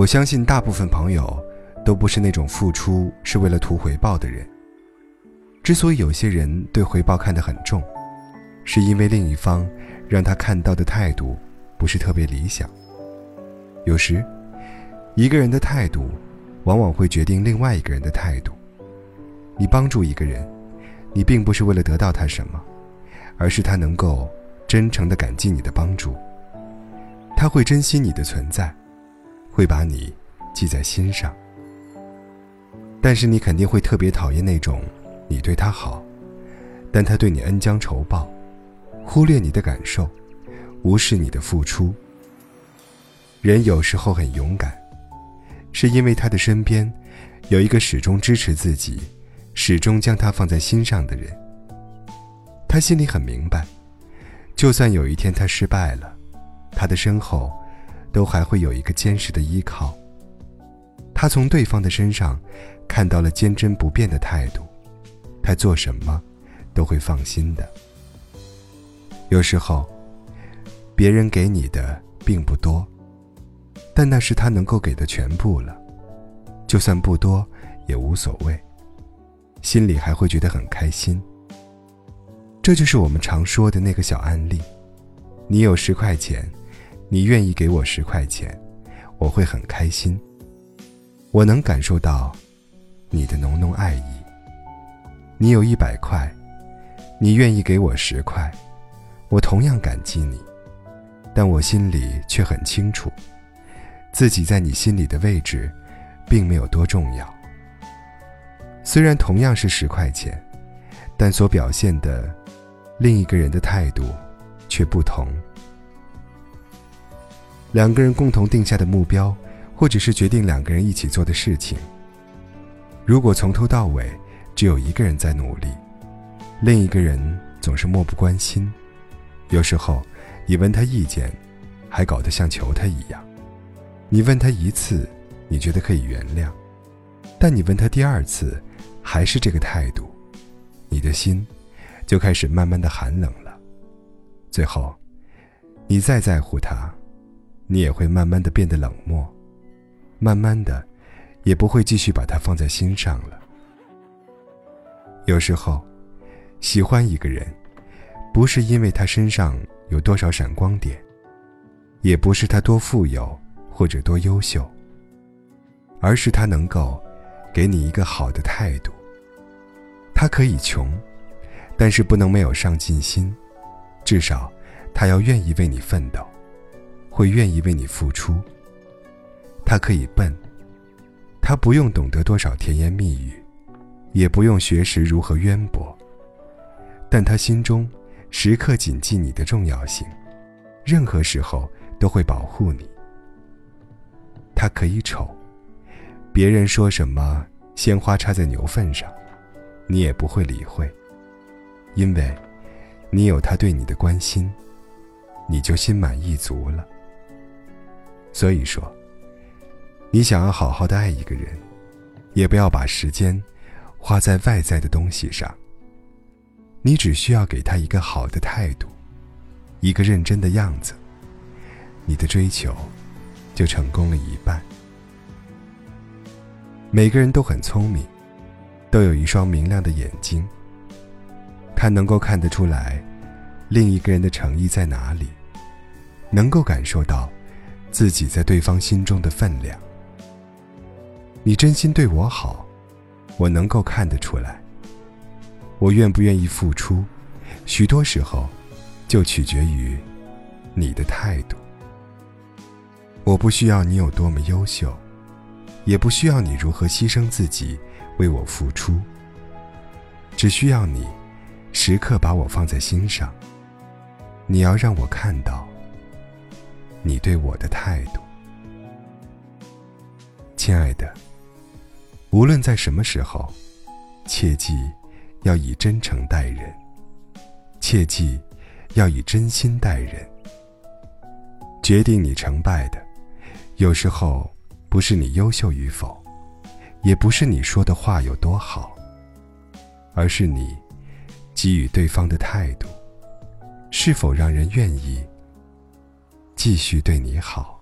我相信大部分朋友都不是那种付出是为了图回报的人。之所以有些人对回报看得很重，是因为另一方让他看到的态度不是特别理想。有时，一个人的态度，往往会决定另外一个人的态度。你帮助一个人，你并不是为了得到他什么，而是他能够真诚地感激你的帮助。他会珍惜你的存在，会把你记在心上。但是你肯定会特别讨厌那种。你对他好，但他对你恩将仇报，忽略你的感受，无视你的付出。人有时候很勇敢，是因为他的身边有一个始终支持自己、始终将他放在心上的人。他心里很明白，就算有一天他失败了，他的身后都还会有一个坚实的依靠。他从对方的身上看到了坚贞不变的态度。他做什么，都会放心的。有时候，别人给你的并不多，但那是他能够给的全部了。就算不多，也无所谓，心里还会觉得很开心。这就是我们常说的那个小案例：你有十块钱，你愿意给我十块钱，我会很开心。我能感受到你的浓浓爱意。你有一百块，你愿意给我十块，我同样感激你，但我心里却很清楚，自己在你心里的位置，并没有多重要。虽然同样是十块钱，但所表现的另一个人的态度却不同。两个人共同定下的目标，或者是决定两个人一起做的事情，如果从头到尾。只有一个人在努力，另一个人总是漠不关心。有时候，你问他意见，还搞得像求他一样。你问他一次，你觉得可以原谅；但你问他第二次，还是这个态度，你的心就开始慢慢的寒冷了。最后，你再在乎他，你也会慢慢的变得冷漠，慢慢的，也不会继续把他放在心上了。有时候，喜欢一个人，不是因为他身上有多少闪光点，也不是他多富有或者多优秀，而是他能够给你一个好的态度。他可以穷，但是不能没有上进心，至少他要愿意为你奋斗，会愿意为你付出。他可以笨，他不用懂得多少甜言蜜语。也不用学识如何渊博，但他心中时刻谨记你的重要性，任何时候都会保护你。他可以丑，别人说什么鲜花插在牛粪上，你也不会理会，因为，你有他对你的关心，你就心满意足了。所以说，你想要好好的爱一个人，也不要把时间。花在外在的东西上，你只需要给他一个好的态度，一个认真的样子，你的追求就成功了一半。每个人都很聪明，都有一双明亮的眼睛，他能够看得出来另一个人的诚意在哪里，能够感受到自己在对方心中的分量。你真心对我好。我能够看得出来，我愿不愿意付出，许多时候就取决于你的态度。我不需要你有多么优秀，也不需要你如何牺牲自己为我付出，只需要你时刻把我放在心上。你要让我看到你对我的态度，亲爱的。无论在什么时候，切记要以真诚待人，切记要以真心待人。决定你成败的，有时候不是你优秀与否，也不是你说的话有多好，而是你给予对方的态度，是否让人愿意继续对你好。